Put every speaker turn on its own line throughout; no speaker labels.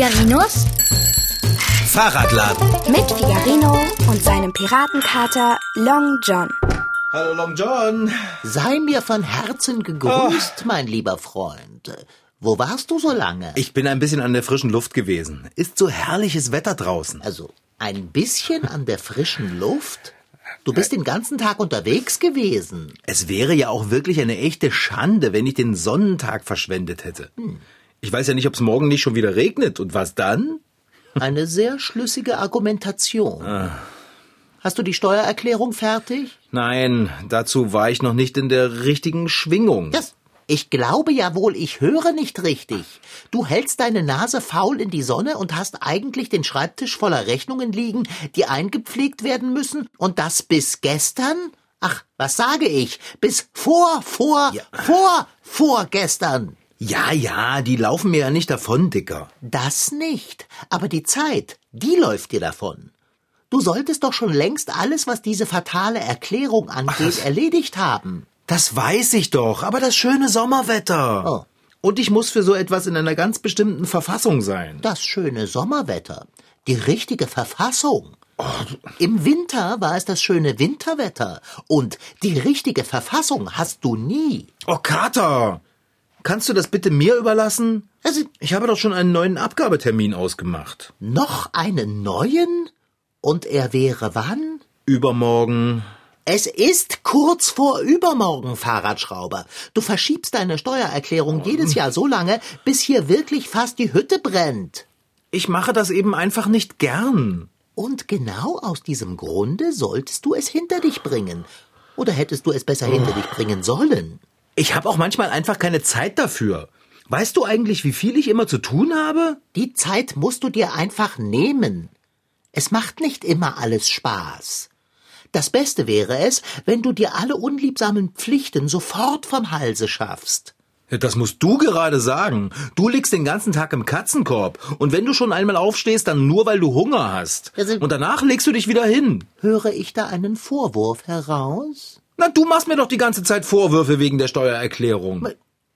Figarinos
Fahrradladen.
mit Figarino und seinem Piratenkater Long John.
Hallo Long John.
Sei mir von Herzen gegrüßt, mein lieber Freund. Wo warst du so lange?
Ich bin ein bisschen an der frischen Luft gewesen. Ist so herrliches Wetter draußen.
Also, ein bisschen an der frischen Luft? Du bist den ganzen Tag unterwegs gewesen.
Es wäre ja auch wirklich eine echte Schande, wenn ich den Sonnentag verschwendet hätte. Ich weiß ja nicht, ob es morgen nicht schon wieder regnet. Und was dann?
Eine sehr schlüssige Argumentation. Hast du die Steuererklärung fertig?
Nein, dazu war ich noch nicht in der richtigen Schwingung.
Das, ich glaube ja wohl, ich höre nicht richtig. Du hältst deine Nase faul in die Sonne und hast eigentlich den Schreibtisch voller Rechnungen liegen, die eingepflegt werden müssen und das bis gestern? Ach, was sage ich? Bis vor, vor,
Ja.
vor, vorgestern.
Ja, ja, die laufen mir ja nicht davon, Dicker.
Das nicht. Aber die Zeit, die läuft dir davon. Du solltest doch schon längst alles, was diese fatale Erklärung angeht, erledigt haben.
Das weiß ich doch, aber das schöne Sommerwetter.
Oh.
Und ich muss für so etwas in einer ganz bestimmten Verfassung sein.
Das schöne Sommerwetter. Die richtige Verfassung. Im Winter war es das schöne Winterwetter. Und die richtige Verfassung hast du nie.
Oh, Kater! Kannst du das bitte mir überlassen?
Also,
Ich habe doch schon einen neuen Abgabetermin ausgemacht.
noch einen neuen? Und er wäre wann?
Übermorgen.
Es ist kurz vor übermorgen, Fahrradschrauber. Du verschiebst deine Steuererklärung jedes Jahr so lange, bis hier wirklich fast die Hütte brennt.
Ich mache das eben einfach nicht gern.
Und genau aus diesem Grunde solltest du es hinter dich bringen. Oder hättest du es besser hinter dich bringen sollen?
Ich habe auch manchmal einfach keine Zeit dafür. Weißt du eigentlich, wie viel ich immer zu tun habe?
Die Zeit musst du dir einfach nehmen. Es macht nicht immer alles Spaß. Das Beste wäre es, wenn du dir alle unliebsamen Pflichten sofort vom Halse schaffst.
Das musst du gerade sagen. Du liegst den ganzen Tag im Katzenkorb. Und wenn du schon einmal aufstehst, dann nur, weil du Hunger hast.
Also-
Und danach legst du dich wieder hin.
Höre ich da einen Vorwurf heraus?
Na, du machst mir doch die ganze Zeit Vorwürfe wegen der Steuererklärung.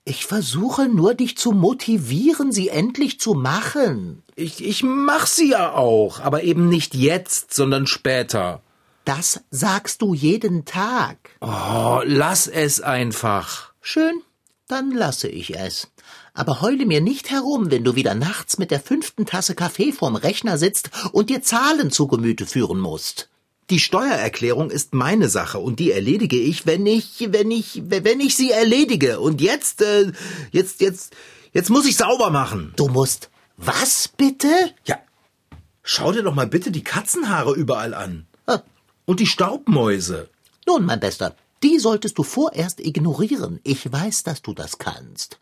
Ich versuche nur, dich zu motivieren, sie endlich zu machen.
Ich, ich mach sie ja auch, aber eben nicht jetzt, sondern später.
Das sagst du jeden Tag.
Oh, lass es einfach.
Schön, dann lasse ich es. Aber heule mir nicht herum, wenn du wieder nachts mit der fünften Tasse Kaffee vorm Rechner sitzt und dir Zahlen zu Gemüte führen musst.
Die Steuererklärung ist meine Sache und die erledige ich, wenn ich, wenn ich, wenn ich sie erledige. Und jetzt, äh, jetzt, jetzt, jetzt muss ich sauber machen.
Du musst was bitte?
Ja, schau dir doch mal bitte die Katzenhaare überall an.
Ah,
Und die Staubmäuse.
Nun, mein Bester, die solltest du vorerst ignorieren. Ich weiß, dass du das kannst.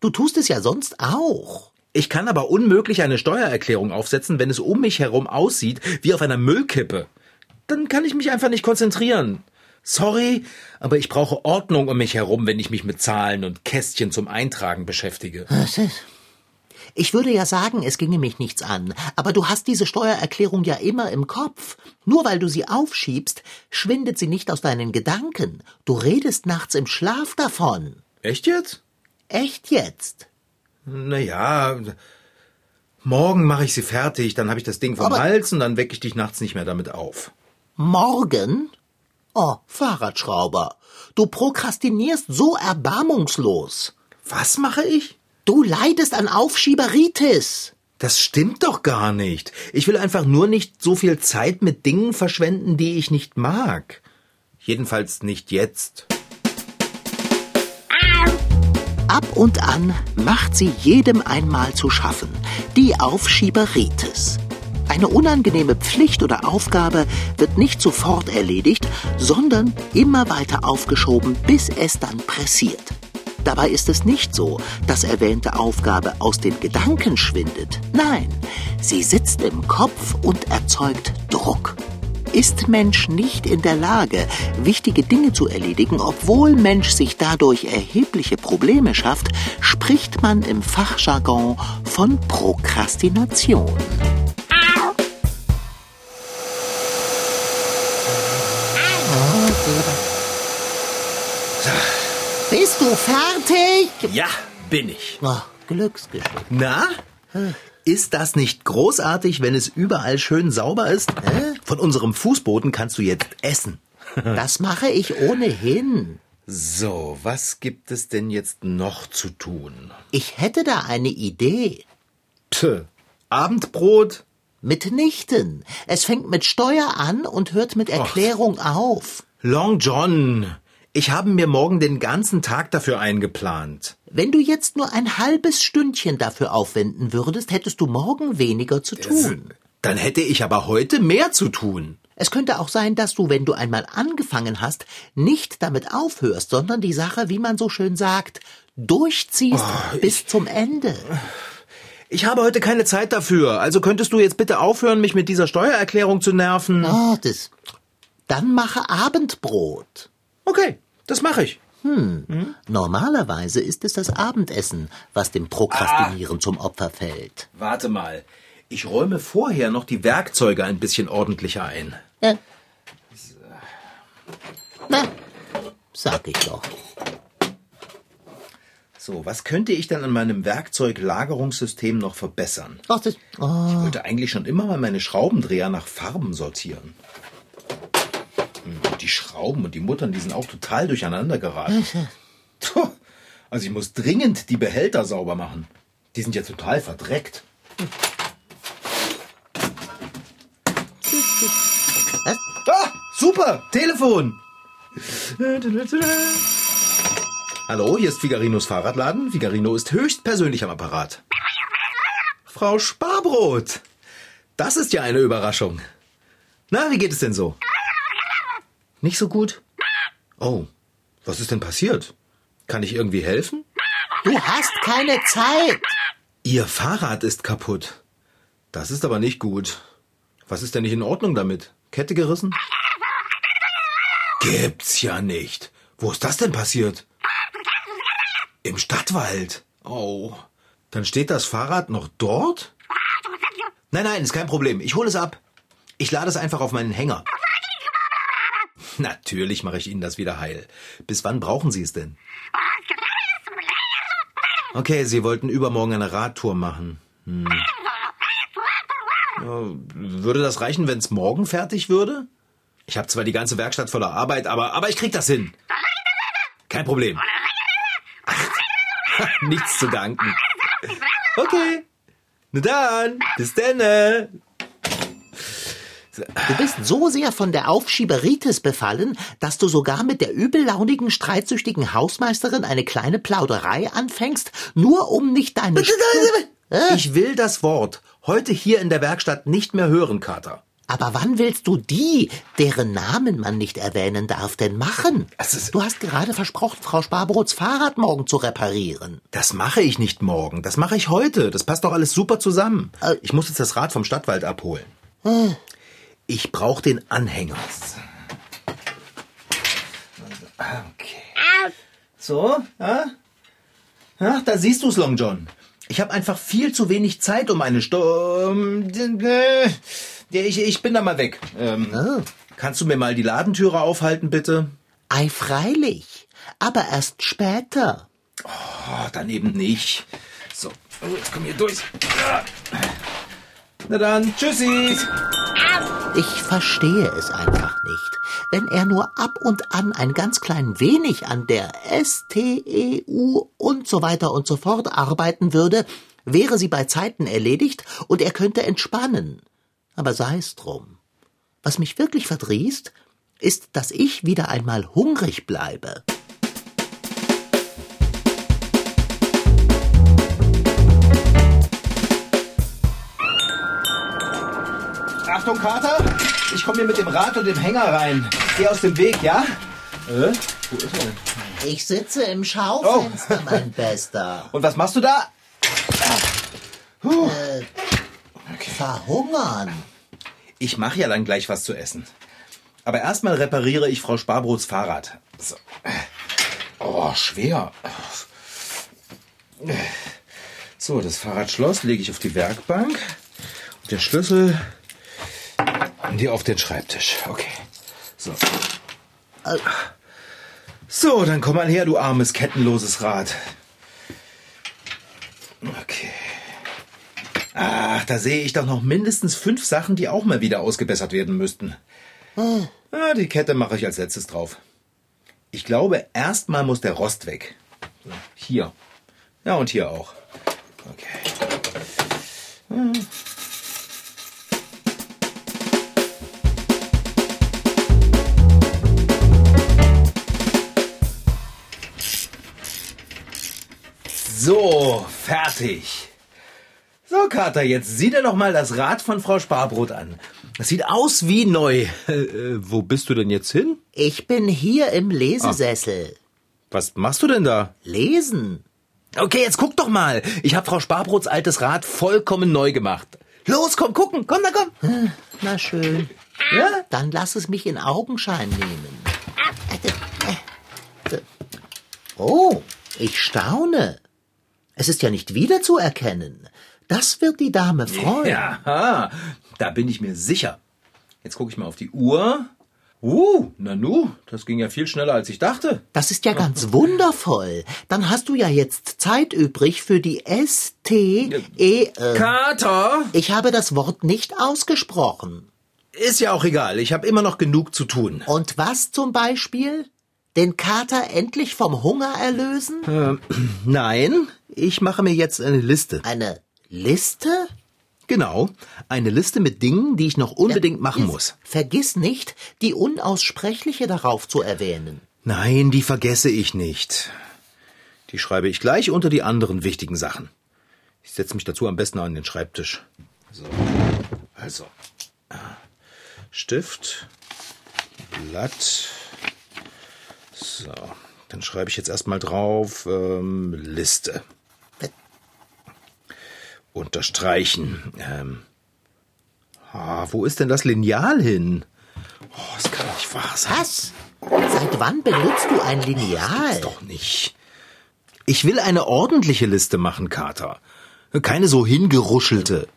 Du tust es ja sonst auch.
Ich kann aber unmöglich eine Steuererklärung aufsetzen, wenn es um mich herum aussieht wie auf einer Müllkippe. Dann kann ich mich einfach nicht konzentrieren. Sorry, aber ich brauche Ordnung um mich herum, wenn ich mich mit Zahlen und Kästchen zum Eintragen beschäftige.
Was ist? Ich würde ja sagen, es ginge mich nichts an, aber du hast diese Steuererklärung ja immer im Kopf. Nur weil du sie aufschiebst, schwindet sie nicht aus deinen Gedanken. Du redest nachts im Schlaf davon.
Echt jetzt?
Echt jetzt?
Naja, morgen mache ich sie fertig, dann habe ich das Ding vom
Aber-
Hals und dann wecke ich dich nachts nicht mehr damit auf.
Morgen? Oh, Fahrradschrauber. Du prokrastinierst so erbarmungslos.
Was mache ich?
Du leidest an Aufschieberitis.
Das stimmt doch gar nicht. Ich will einfach nur nicht so viel Zeit mit Dingen verschwenden, die ich nicht mag. Jedenfalls nicht jetzt.
Ab und an macht sie jedem einmal zu schaffen. Die Aufschieberitis. Eine unangenehme Pflicht oder Aufgabe wird nicht sofort erledigt, sondern immer weiter aufgeschoben, bis es dann pressiert. Dabei ist es nicht so, dass erwähnte Aufgabe aus den Gedanken schwindet. Nein, sie sitzt im Kopf und erzeugt Druck. Ist Mensch nicht in der Lage, wichtige Dinge zu erledigen, obwohl Mensch sich dadurch erhebliche Probleme schafft, spricht man im Fachjargon von Prokrastination. Bist du fertig?
Ja, bin ich.
Oh, Glücksgeschichte.
Na? Ist das nicht großartig, wenn es überall schön sauber ist? Von unserem Fußboden kannst du jetzt essen.
Das mache ich ohnehin.
So, was gibt es denn jetzt noch zu tun?
Ich hätte da eine Idee.
Tö, Abendbrot?
Mitnichten. Es fängt mit Steuer an und hört mit Erklärung auf.
Long John, ich habe mir morgen den ganzen Tag dafür eingeplant.
Wenn du jetzt nur ein halbes Stündchen dafür aufwenden würdest, hättest du morgen weniger zu tun.
Dann hätte ich aber heute mehr zu tun.
Es könnte auch sein, dass du, wenn du einmal angefangen hast, nicht damit aufhörst, sondern die Sache, wie man so schön sagt, durchziehst bis zum Ende.
Ich habe heute keine Zeit dafür, also könntest du jetzt bitte aufhören, mich mit dieser Steuererklärung zu nerven?
Oh, das. Dann mache Abendbrot.
Okay, das mache ich.
Normalerweise ist es das Abendessen, was dem Prokrastinieren zum Opfer fällt.
Warte mal. Ich räume vorher noch die Werkzeuge ein bisschen ordentlicher ein.
Ja. Na, sag ich doch.
So, was könnte ich denn an meinem Werkzeuglagerungssystem noch verbessern?
Ach, das, oh,
Ich wollte eigentlich schon immer mal meine Schraubendreher nach Farben sortieren. Die Schrauben und die Muttern, die sind auch total durcheinander geraten. Puh, Also ich muss dringend die Behälter sauber machen. Die sind ja total verdreckt.
Was?
Ah, super, Telefon. Hallo, hier ist Figarinos Fahrradladen. Figarino ist höchstpersönlich am Apparat. Frau Sparbrot. Das ist ja eine Überraschung. Na, wie geht es denn so? Nicht so gut? Oh, was ist denn passiert? Kann ich irgendwie helfen?
du hast keine Zeit.
Ihr Fahrrad ist kaputt. Das ist aber nicht gut. Was ist denn nicht in Ordnung damit? Kette gerissen? Gibt's ja nicht. Wo ist das denn passiert? Im Stadtwald. Oh. Dann steht das Fahrrad noch dort? Nein, nein, ist kein Problem. Ich hole es ab. Ich lade es einfach auf meinen Hänger. Natürlich mache ich Ihnen das wieder heil. Bis wann brauchen Sie es denn? Okay, Sie wollten übermorgen eine Radtour machen. Hm. Würde das reichen, wenn es morgen fertig würde? Ich habe zwar die ganze Werkstatt voller Arbeit, aber, aber ich krieg das hin. Kein Problem. Nichts zu danken. Okay. Na dann, bis denne.
Du bist so sehr von der Aufschieberitis befallen, dass du sogar mit der übellaunigen, streitsüchtigen Hausmeisterin eine kleine Plauderei anfängst, nur um nicht deine... Äh?
Ich will das Wort heute hier in der Werkstatt nicht mehr hören, Kater.
Aber wann willst du die, deren Namen man nicht erwähnen darf, denn machen? Du hast gerade versprochen, Frau Sparbrots Fahrrad morgen zu reparieren.
Das mache ich nicht morgen. Das mache ich heute. Das passt doch alles super zusammen.
Äh.
Ich muss jetzt das Rad vom Stadtwald abholen. Ich brauche den Anhänger. Okay. So, ja? Ach, da siehst du's, Long John. Ich habe einfach viel zu wenig Zeit, um eine Sto... ähm, äh, Ich, ich bin da mal weg. Ähm,
Oh.
Kannst du mir mal die Ladentüre aufhalten, bitte?
Ei, freilich. Aber erst später.
Oh, dann eben nicht. So, oh, jetzt komm hier durch. Ah. Na dann, tschüssi.
Ich verstehe es einfach nicht. Wenn er nur ab und an ein ganz klein wenig an der STEU und so weiter und so fort arbeiten würde, wäre sie bei Zeiten erledigt und er könnte entspannen. Aber sei es drum. Was mich wirklich verdrießt, ist, dass ich wieder einmal hungrig bleibe.
Achtung, Kater. Ich komme hier mit dem Rad und dem Hänger rein. Geh aus dem Weg, ja? Äh? Wo ist er denn?
Ich sitze im Schaufenster, mein Bester.
Und was machst du da?
Verhungern.
Ich mache ja dann gleich was zu essen. Aber erstmal repariere ich Frau Sparbrots Fahrrad. So. Oh, schwer. So, das Fahrradschloss lege ich auf die Werkbank. Und den Schlüssel hier auf den Schreibtisch. Okay. So. So, dann komm mal her, du armes, kettenloses Rad. Okay. Ach, da sehe ich doch noch mindestens fünf Sachen, die auch mal wieder ausgebessert werden müssten.
Hm.
Ah, die Kette mache ich als letztes drauf. Ich glaube, erstmal muss der Rost weg. Hier. Ja, und hier auch. Okay. Hm. So, fertig. So, Kater, jetzt sieh dir doch mal das Rad von Frau Sparbrot an. Das sieht aus wie neu. Äh, äh, wo bist du denn jetzt hin?
Ich bin hier im Lesesessel.
Was machst du denn da?
Lesen.
Okay, jetzt guck doch mal. Ich habe Frau Sparbrots altes Rad vollkommen neu gemacht. Los, komm, gucken. Komm, na komm.
Na schön.
Ja?
Dann lass es mich in Augenschein nehmen. Oh, ich staune. Es ist ja nicht wiederzuerkennen. Das wird die Dame freuen.
Ja, da bin ich mir sicher. Jetzt gucke ich mal auf die Uhr. Uh, Nanu, das ging ja viel schneller, als ich dachte.
Das ist ja ganz wundervoll. Dann hast du ja jetzt Zeit übrig für die S-T-E. Äh,
Kater!
ich habe das Wort nicht ausgesprochen.
Ist ja auch egal, ich habe immer noch genug zu tun.
Und was zum Beispiel? Den Kater endlich vom Hunger erlösen?
Nein, ich mache mir jetzt eine Liste.
Eine Liste?
Genau, eine Liste mit Dingen, die ich noch unbedingt machen
Jetzt
muss.
Vergiss nicht, die Unaussprechliche darauf zu erwähnen.
Nein, die vergesse ich nicht. Die schreibe ich gleich unter die anderen wichtigen Sachen. Ich setze mich dazu am besten an den Schreibtisch. So. Also. Stift, Blatt. So. Dann schreibe ich jetzt erstmal drauf ähm, Liste. Unterstreichen. Ähm. Ah, wo ist denn das Lineal hin? Oh, das kann nicht wahr sein.
Was? Seit wann benutzt du ein Lineal?
Doch nicht. Ich will eine ordentliche Liste machen, Kater. Keine so hingeruschelte.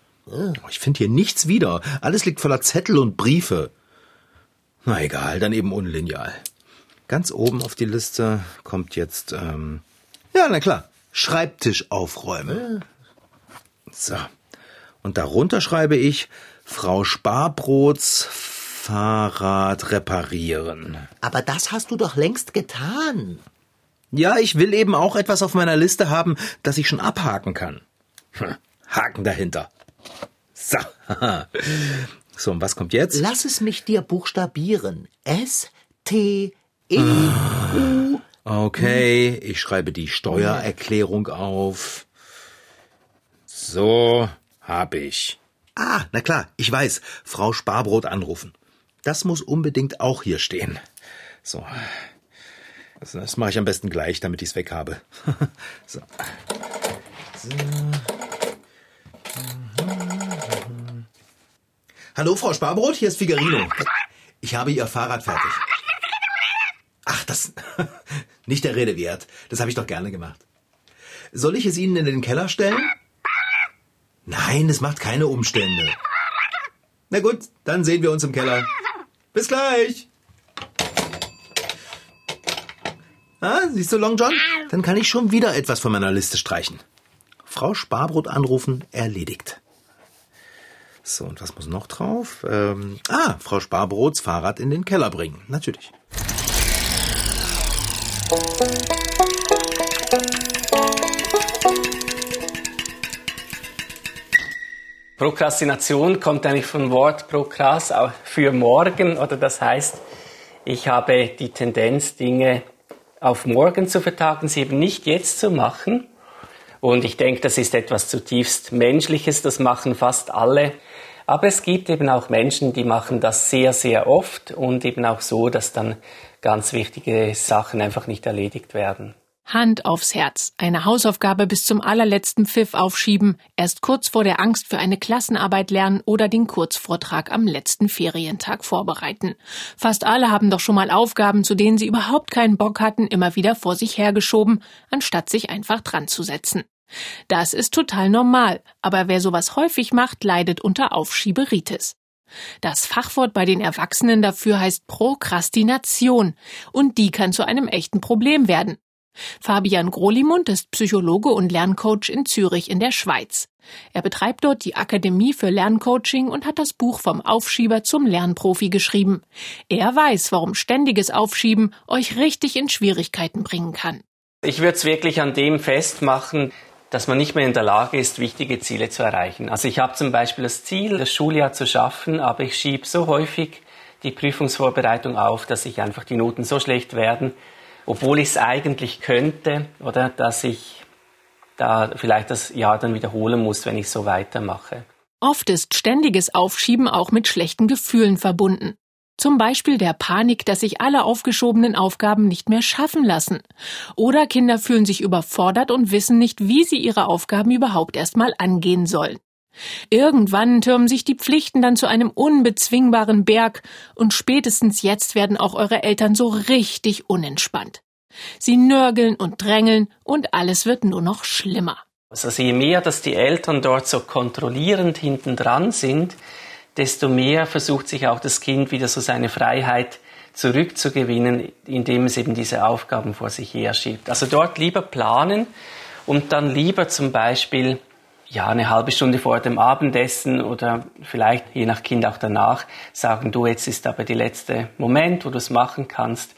Ich finde hier nichts wieder. Alles liegt voller Zettel und Briefe. Na egal, dann eben ohne Lineal. Ganz oben auf die Liste kommt jetzt, ähm, ja, na klar, Schreibtisch aufräumen. So. Und darunter schreibe ich Frau Sparbrots Fahrrad reparieren.
Aber das hast du doch längst getan.
Ja, ich will eben auch etwas auf meiner Liste haben, das ich schon abhaken kann. Hm, Haken dahinter. So. So, und was kommt jetzt?
Lass es mich dir buchstabieren. S T E U.
Okay, ich schreibe die Steuererklärung auf. So, hab ich. Ah, na klar, ich weiß. Frau Sparbrot anrufen. Das muss unbedingt auch hier stehen. So. Das, das mache ich am besten gleich, damit ich es weg habe. so. so. Hallo, Frau Sparbrot, hier ist Figarino. Ich habe Ihr Fahrrad fertig. Ach, das. Nicht der Rede wert. Das habe ich doch gerne gemacht. Soll ich es Ihnen in den Keller stellen? Nein, es macht keine Umstände. Na gut, dann sehen wir uns im Keller. Bis gleich. Ah, siehst du, Long John? Dann kann ich schon wieder etwas von meiner Liste streichen. Frau Sparbrot anrufen, erledigt. So, und was muss noch drauf? Ähm, ah, Frau Sparbrots Fahrrad in den Keller bringen. Natürlich.
Prokrastination kommt eigentlich vom Wort prokras, für morgen, oder das heißt, ich habe die Tendenz, Dinge auf morgen zu vertagen, sie eben nicht jetzt zu machen. Und ich denke, das ist etwas zutiefst Menschliches, das machen fast alle. Aber es gibt eben auch Menschen, die machen das sehr, sehr oft und eben auch so, dass dann ganz wichtige Sachen einfach nicht erledigt werden.
Hand aufs Herz. Eine Hausaufgabe bis zum allerletzten Pfiff aufschieben, erst kurz vor der Angst für eine Klassenarbeit lernen oder den Kurzvortrag am letzten Ferientag vorbereiten. Fast alle haben doch schon mal Aufgaben, zu denen sie überhaupt keinen Bock hatten, immer wieder vor sich hergeschoben, anstatt sich einfach dran zu setzen. Das ist total normal, aber wer sowas häufig macht, leidet unter Aufschieberitis. Das Fachwort bei den Erwachsenen dafür heißt Prokrastination, und die kann zu einem echten Problem werden. Fabian Grolimund ist Psychologe und Lerncoach in Zürich in der Schweiz. Er betreibt dort die Akademie für Lerncoaching und hat das Buch vom Aufschieber zum Lernprofi geschrieben. Er weiß, warum ständiges Aufschieben euch richtig in Schwierigkeiten bringen kann.
Ich würde es wirklich an dem festmachen, dass man nicht mehr in der Lage ist, wichtige Ziele zu erreichen. Also ich habe zum Beispiel das Ziel, das Schuljahr zu schaffen, aber ich schiebe so häufig die Prüfungsvorbereitung auf, dass ich einfach die Noten so schlecht werden, obwohl ich es eigentlich könnte, oder dass ich da vielleicht das Jahr dann wiederholen muss, wenn ich so weitermache.
Oft ist ständiges Aufschieben auch mit schlechten Gefühlen verbunden. Zum Beispiel der Panik, dass sich alle aufgeschobenen Aufgaben nicht mehr schaffen lassen. Oder Kinder fühlen sich überfordert und wissen nicht, wie sie ihre Aufgaben überhaupt erstmal angehen sollen. Irgendwann türmen sich die Pflichten dann zu einem unbezwingbaren Berg und spätestens jetzt werden auch eure Eltern so richtig unentspannt. Sie nörgeln und drängeln und alles wird nur noch schlimmer.
Also je mehr, dass die Eltern dort so kontrollierend hinten dran sind, desto mehr versucht sich auch das Kind wieder so seine Freiheit zurückzugewinnen, indem es eben diese Aufgaben vor sich her schiebt. Also dort lieber planen und dann lieber zum Beispiel ja, eine halbe Stunde vor dem Abendessen oder vielleicht je nach Kind auch danach sagen, du, jetzt ist aber der letzte Moment, wo du es machen kannst,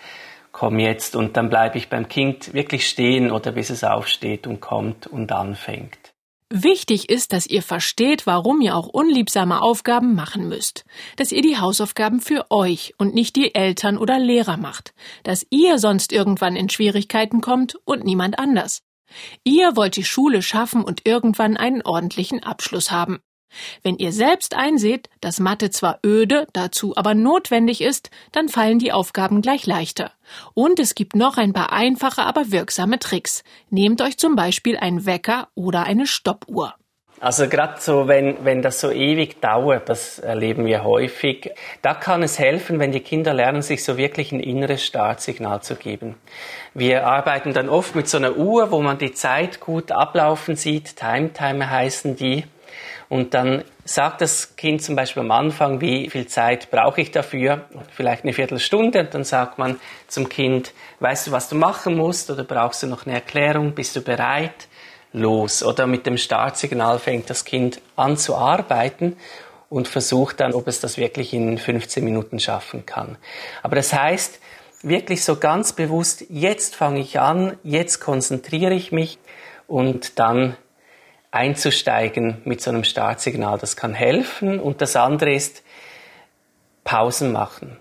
komm jetzt und dann bleibe ich beim Kind wirklich stehen oder bis es aufsteht und kommt und anfängt.
Wichtig ist, dass ihr versteht, warum ihr auch unliebsame Aufgaben machen müsst. Dass ihr die Hausaufgaben für euch und nicht die Eltern oder Lehrer macht. Dass ihr sonst irgendwann in Schwierigkeiten kommt und niemand anders. Ihr wollt die Schule schaffen und irgendwann einen ordentlichen Abschluss haben. Wenn ihr selbst einseht, dass Mathe zwar öde, dazu aber notwendig ist, dann fallen die Aufgaben gleich leichter. Und es gibt noch ein paar einfache, aber wirksame Tricks. Nehmt euch zum Beispiel einen Wecker oder eine Stoppuhr.
Also gerade so, wenn, wenn das so ewig dauert, das erleben wir häufig, da kann es helfen, wenn die Kinder lernen, sich so wirklich ein inneres Startsignal zu geben. Wir arbeiten dann oft mit so einer Uhr, wo man die Zeit gut ablaufen sieht. Time Timer heißen die. Und dann sagt das Kind zum Beispiel am Anfang, wie viel Zeit brauche ich dafür? Vielleicht eine Viertelstunde. Und dann sagt man zum Kind, weißt du, was du machen musst? Oder brauchst du noch eine Erklärung? Bist du bereit? Los. Oder mit dem Startsignal fängt das Kind an zu arbeiten und versucht dann, ob es das wirklich in 15 Minuten schaffen kann. Aber das heißt, wirklich so ganz bewusst, jetzt fange ich an, jetzt konzentriere ich mich und dann einzusteigen mit so einem Startsignal. Das kann helfen. Und das andere ist Pausen machen.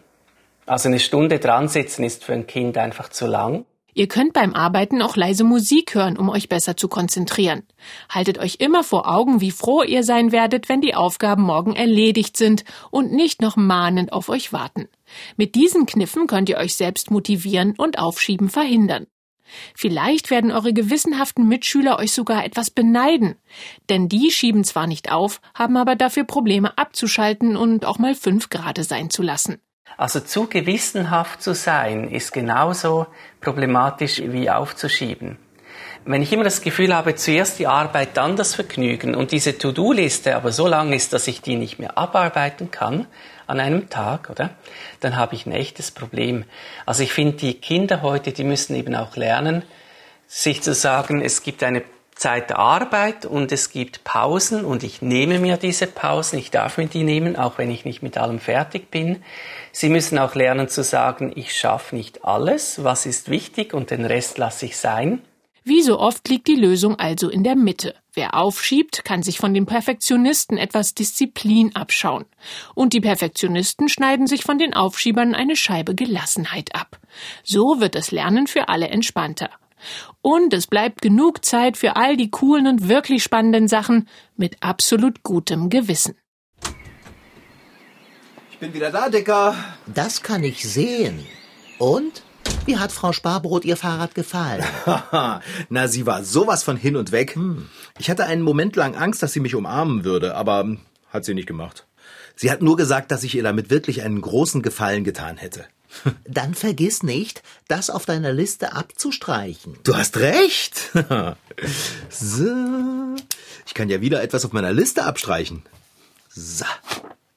Also eine Stunde dran sitzen ist für ein Kind einfach zu lang.
Ihr könnt beim Arbeiten auch leise Musik hören, um euch besser zu konzentrieren. Haltet euch immer vor Augen, wie froh ihr sein werdet, wenn die Aufgaben morgen erledigt sind und nicht noch mahnend auf euch warten. Mit diesen Kniffen könnt ihr euch selbst motivieren und Aufschieben verhindern. Vielleicht werden eure gewissenhaften Mitschüler euch sogar etwas beneiden, denn die schieben zwar nicht auf, haben aber dafür Probleme abzuschalten und auch mal fünf Grade sein zu lassen.
Also zu gewissenhaft zu sein, ist genauso problematisch wie aufzuschieben. Wenn ich immer das Gefühl habe, zuerst die Arbeit, dann das Vergnügen und diese To-Do-Liste aber so lang ist, dass ich die nicht mehr abarbeiten kann an einem Tag, oder? Dann habe ich ein echtes Problem. Also ich finde, die Kinder heute, die müssen eben auch lernen, sich zu sagen, es gibt eine Zeit der Arbeit und es gibt Pausen und ich nehme mir diese Pausen, ich darf mir die nehmen, auch wenn ich nicht mit allem fertig bin. Sie müssen auch lernen zu sagen, ich schaffe nicht alles, was ist wichtig und den Rest lasse ich sein.
Wie so oft liegt die Lösung also in der Mitte. Wer aufschiebt, kann sich von den Perfektionisten etwas Disziplin abschauen. Und die Perfektionisten schneiden sich von den Aufschiebern eine Scheibe Gelassenheit ab. So wird das Lernen für alle entspannter. Und es bleibt genug Zeit für all die coolen und wirklich spannenden Sachen mit absolut gutem Gewissen.
Ich bin wieder da, Dicker.
Das kann ich sehen. Und? Wie hat Frau Sparbrot ihr Fahrrad gefallen?
Na, sie war sowas von hin und weg. Hm. Ich hatte einen Moment lang Angst, dass sie mich umarmen würde, aber hat sie nicht gemacht. Sie hat nur gesagt, dass ich ihr damit wirklich einen großen Gefallen getan hätte.
Dann vergiss nicht, das auf deiner Liste abzustreichen.
Du hast recht. so. Ich kann ja wieder etwas auf meiner Liste abstreichen. So.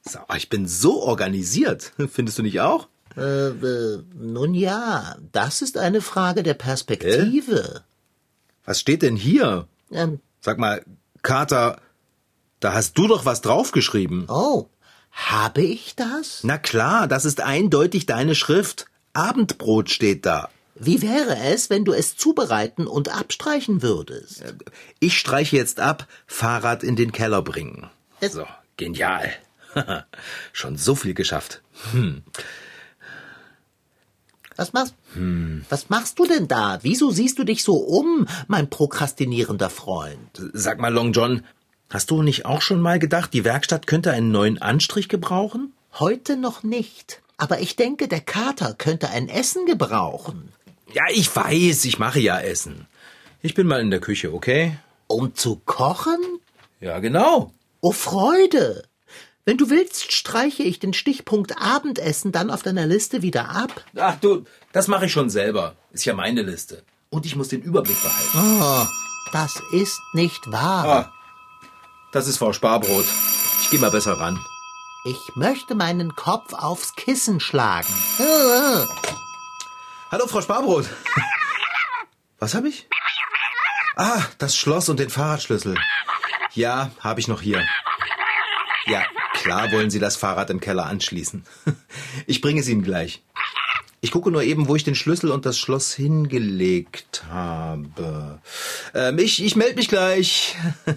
so. Ich bin so organisiert. Findest du nicht auch?
Äh, äh, nun ja, das ist eine Frage der Perspektive.
Was steht denn hier?
Ähm,
Sag mal, Kater, da hast du doch was draufgeschrieben.
oh, habe ich das?
Na klar, das ist eindeutig deine Schrift. Abendbrot steht da.
Wie wäre es, wenn du es zubereiten und abstreichen würdest?
Ich streiche jetzt ab, Fahrrad in den Keller bringen.
Es-
So, genial. Schon so viel geschafft.
Was machst, was machst du denn da? Wieso siehst du dich so um, mein prokrastinierender Freund?
Sag mal, Long John, hast du nicht auch schon mal gedacht, die Werkstatt könnte einen neuen Anstrich gebrauchen?
Heute noch nicht. Aber ich denke, der Kater könnte ein Essen gebrauchen.
Ja, ich weiß, ich mache ja Essen. Ich bin mal in der Küche, okay?
Um zu kochen?
Ja, genau.
Oh Freude! Wenn du willst, streiche ich den Stichpunkt Abendessen dann auf deiner Liste wieder ab.
Ach du, das mache ich schon selber. Ist ja meine Liste. Und ich muss den Überblick behalten.
Oh, das ist nicht wahr.
Ah, das ist Frau Sparbrot. Ich gehe mal besser ran.
Ich möchte meinen Kopf aufs Kissen schlagen.
Hallo, Frau Sparbrot. Was habe ich? Ah, das Schloss und den Fahrradschlüssel. Ja, habe ich noch hier. Ja, klar wollen Sie das Fahrrad im Keller anschließen. Ich bringe es Ihnen gleich. Ich gucke nur eben, wo ich den Schlüssel und das Schloss hingelegt habe. Ähm, ich ich melde mich gleich.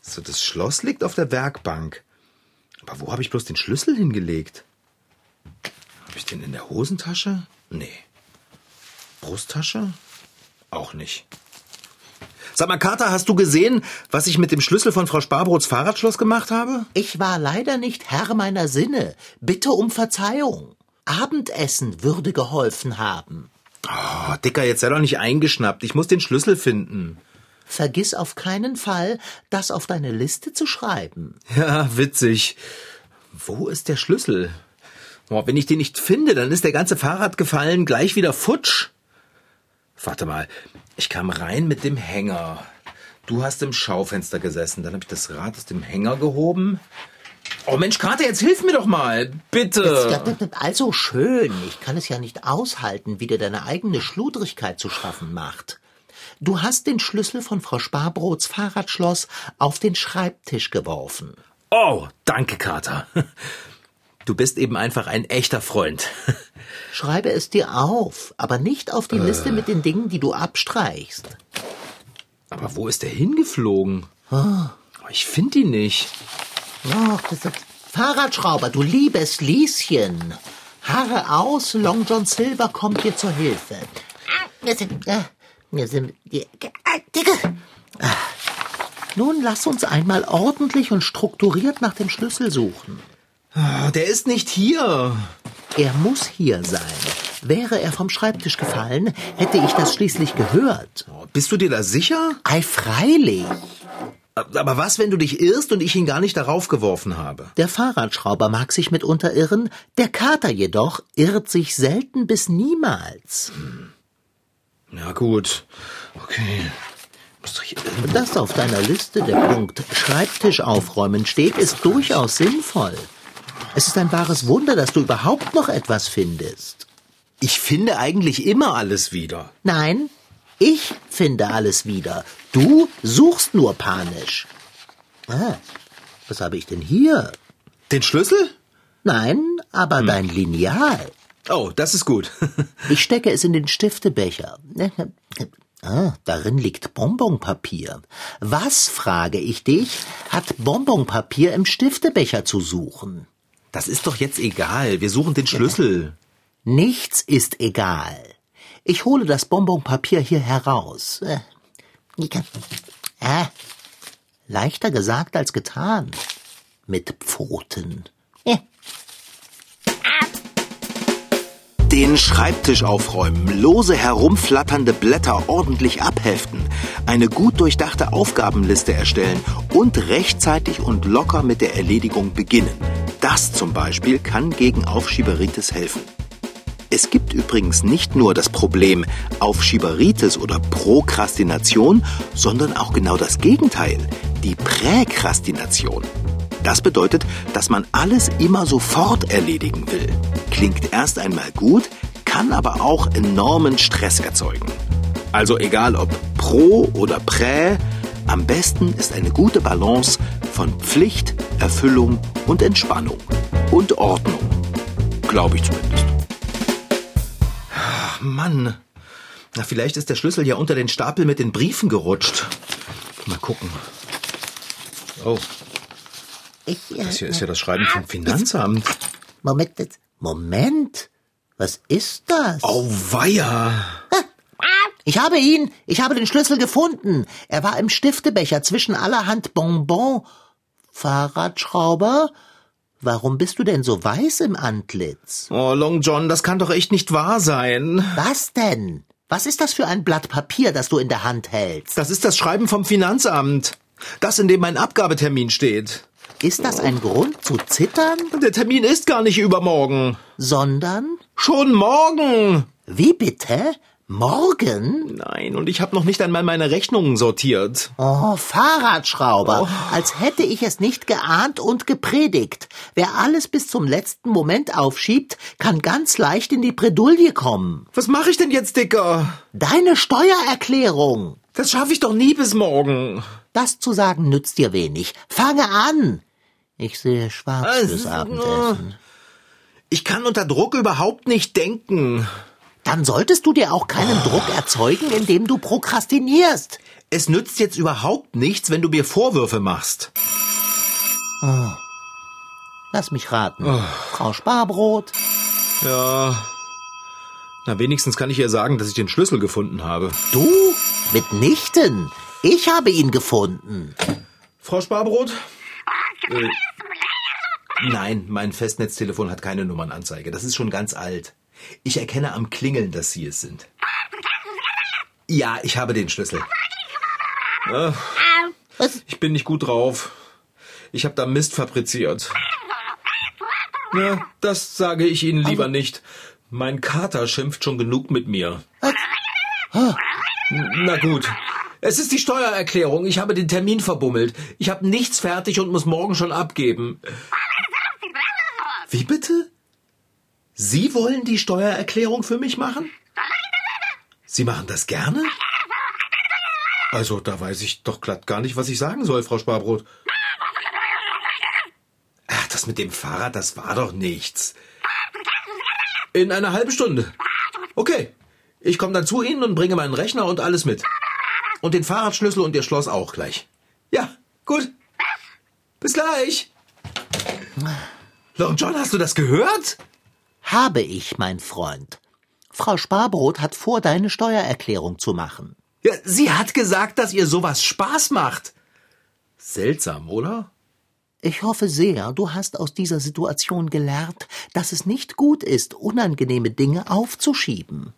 So, das Schloss liegt auf der Werkbank. Aber wo habe ich bloß den Schlüssel hingelegt? Habe ich den in der Hosentasche? Nee. Brusttasche? Auch nicht. Sag mal, Kater, hast du gesehen, was ich mit dem Schlüssel von Frau Sparbrots Fahrradschloss gemacht habe?
Ich war leider nicht Herr meiner Sinne. Bitte um Verzeihung. Abendessen würde geholfen haben.
Oh, Dicker, jetzt sei doch nicht eingeschnappt. Ich muss den Schlüssel finden.
Vergiss auf keinen Fall, das auf deine Liste zu schreiben.
Ja, witzig. Wo ist der Schlüssel? Oh, wenn ich den nicht finde, dann ist der ganze Fahrradgefallen gleich wieder futsch. Warte mal, ich kam rein mit dem Hänger. Du hast im Schaufenster gesessen, dann habe ich das Rad aus dem Hänger gehoben. Oh Mensch, Kater, jetzt hilf mir doch mal, bitte.
Also schön, ich kann es ja nicht aushalten, wie dir deine eigene Schludrigkeit zu schaffen macht. Du hast den Schlüssel von Frau Sparbrots Fahrradschloss auf den Schreibtisch geworfen.
Oh, danke, Kater. Du bist eben einfach ein echter Freund.
Schreibe es dir auf, aber nicht auf die Liste mit den Dingen, die du abstreichst.
Aber wo ist der hingeflogen? Oh, Ich finde ihn nicht.
Das ist Fahrradschrauber, du liebes Lieschen. Haare aus, Long John Silver kommt dir zur Hilfe. Ah, Wir sind, äh, wir sind, äh, Dicke. Ah. Nun lass uns einmal ordentlich und strukturiert nach dem Schlüssel suchen.
Oh, Der ist nicht hier.
Er muss hier sein. Wäre er vom Schreibtisch gefallen, hätte ich das schließlich gehört.
Oh, Bist du dir da sicher?
Ei, freilich.
Aber was, wenn du dich irrst und ich ihn gar nicht darauf geworfen habe?
Der Fahrradschrauber mag sich mitunter irren, der Kater jedoch irrt sich selten bis niemals.
Ja, gut. Okay.
Dass auf deiner Liste der Punkt Schreibtisch aufräumen steht, ist durchaus sinnvoll. Es ist ein wahres Wunder, dass du überhaupt noch etwas findest.
Ich finde eigentlich immer alles wieder.
Nein, ich finde alles wieder. Du suchst nur panisch. Ah, was habe ich denn hier?
Den Schlüssel?
Nein, aber dein Lineal.
Oh, das ist gut.
Ich stecke es in den Stiftebecher. Ah, darin liegt Bonbonpapier. Was, frage ich dich, hat Bonbonpapier im Stiftebecher zu suchen?
Das ist doch jetzt egal. Wir suchen den Schlüssel.
Nichts ist egal. Ich hole das Bonbonpapier hier heraus. Äh, Äh, leichter gesagt als getan. Mit Pfoten. Äh,
Den Schreibtisch aufräumen, lose herumflatternde Blätter ordentlich abheften, eine gut durchdachte Aufgabenliste erstellen und rechtzeitig und locker mit der Erledigung beginnen. Das zum Beispiel kann gegen Aufschieberitis helfen. Es gibt übrigens nicht nur das Problem Aufschieberitis oder Prokrastination, sondern auch genau das Gegenteil, die Präkrastination.
Das bedeutet, dass man alles immer sofort erledigen will. Klingt erst einmal gut, kann aber auch enormen Stress erzeugen. Also egal ob pro oder prä, am besten ist eine gute Balance von Pflicht, Erfüllung und Entspannung. Und Ordnung. Glaube ich zumindest.
Ach, Mann. Na, vielleicht ist der Schlüssel ja unter den Stapel mit den Briefen gerutscht. Mal gucken. Oh,
Ich, äh,
das hier ist ja das Schreiben vom Finanzamt.
Moment, Moment. Was ist das?
Oh, weia.
Ich habe ihn. Ich habe den Schlüssel gefunden. Er war im Stiftebecher zwischen allerhand Bonbon. Fahrradschrauber? Warum bist du denn so weiß im Antlitz?
Oh, Long John, das kann doch echt nicht wahr sein.
Was denn? Was ist das für ein Blatt Papier, das du in der Hand hältst?
Das ist das Schreiben vom Finanzamt. Das, in dem mein Abgabetermin steht.
Ist das ein Grund zu zittern?
Der Termin ist gar nicht übermorgen.
Sondern?
Schon morgen.
Wie bitte? Morgen?
Nein, und ich habe noch nicht einmal meine Rechnungen sortiert.
Oh, Fahrradschrauber. Als hätte ich es nicht geahnt und gepredigt. Wer alles bis zum letzten Moment aufschiebt, kann ganz leicht in die Bredouille kommen.
Was mache ich denn jetzt, Dicker?
Deine Steuererklärung.
Das schaffe ich doch nie bis morgen.
Das zu sagen nützt dir wenig. Fange an. Ich sehe schwarz
Es
fürs Abendessen.
Ich kann unter Druck überhaupt nicht denken.
Dann solltest du dir auch keinen Druck erzeugen, indem du prokrastinierst.
Es nützt jetzt überhaupt nichts, wenn du mir Vorwürfe machst.
Lass mich raten. Frau Sparbrot.
Ja. Na, wenigstens kann ich ihr sagen, dass ich den Schlüssel gefunden habe.
Du? Mitnichten. Ich habe ihn gefunden.
Frau Sparbrot? Äh, nein, mein Festnetztelefon hat keine Nummernanzeige. Das ist schon ganz alt. Ich erkenne am Klingeln, dass Sie es sind. Ja, ich habe den Schlüssel.
Was?
ich bin nicht gut drauf. Ich habe da Mist fabriziert. Ja, das sage ich Ihnen lieber nicht. Mein Kater schimpft schon genug mit mir. Na gut. Es ist die Steuererklärung. Ich habe den Termin verbummelt. Ich habe nichts fertig und muss morgen schon abgeben. Wie bitte? Sie wollen die Steuererklärung für mich machen? Sie machen das gerne? Also, da weiß ich doch glatt gar nicht, was ich sagen soll, Frau Sparbrot. Ach, das mit dem Fahrrad, das war doch nichts. In einer halben Stunde. Okay. Ich komme dann zu Ihnen und bringe meinen Rechner und alles mit. Und den Fahrradschlüssel und Ihr Schloss auch gleich. Ja, gut. Bis gleich. Long John, hast du das gehört?
Habe ich, mein Freund. Frau Sparbrot hat vor, deine Steuererklärung zu machen.
Ja, sie hat gesagt, dass ihr sowas Spaß macht. Seltsam, oder?
Ich hoffe sehr, du hast aus dieser Situation gelernt, dass es nicht gut ist, unangenehme Dinge aufzuschieben.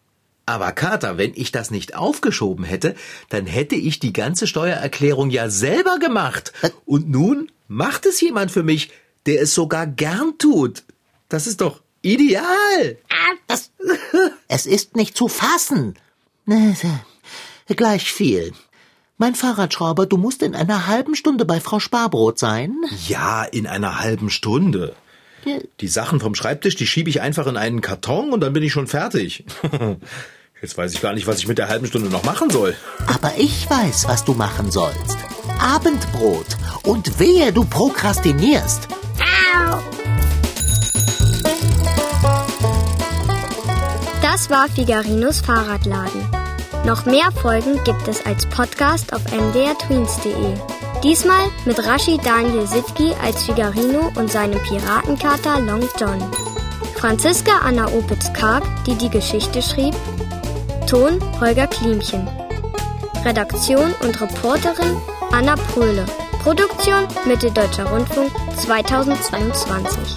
Aber Kater, wenn ich das nicht aufgeschoben hätte, dann hätte ich die ganze Steuererklärung ja selber gemacht. Und nun macht es jemand für mich, der es sogar gern tut. Das ist doch ideal.
Das, es ist nicht zu fassen. Ne, Gleich viel. Mein Fahrradschrauber, du musst in einer halben Stunde bei Frau Sparbrot sein.
Ja, in einer halben Stunde. Die Sachen vom Schreibtisch, die schiebe ich einfach in einen Karton und dann bin ich schon fertig. Jetzt weiß ich gar nicht, was ich mit der halben Stunde noch machen soll.
Aber ich weiß, was du machen sollst. Abendbrot. Und wehe, du prokrastinierst.
Das war Figarinos Fahrradladen. Noch mehr Folgen gibt es als Podcast auf mdrtweens.de. Diesmal mit Rashid Daniel Sitki als Figarino und seinem Piratenkater Long John. Franziska Anna Opitz-Karg, die die Geschichte schrieb. Ton Holger Klimchen. Redaktion und Reporterin Anna Pröhle. Produktion Mitteldeutscher Rundfunk 2022.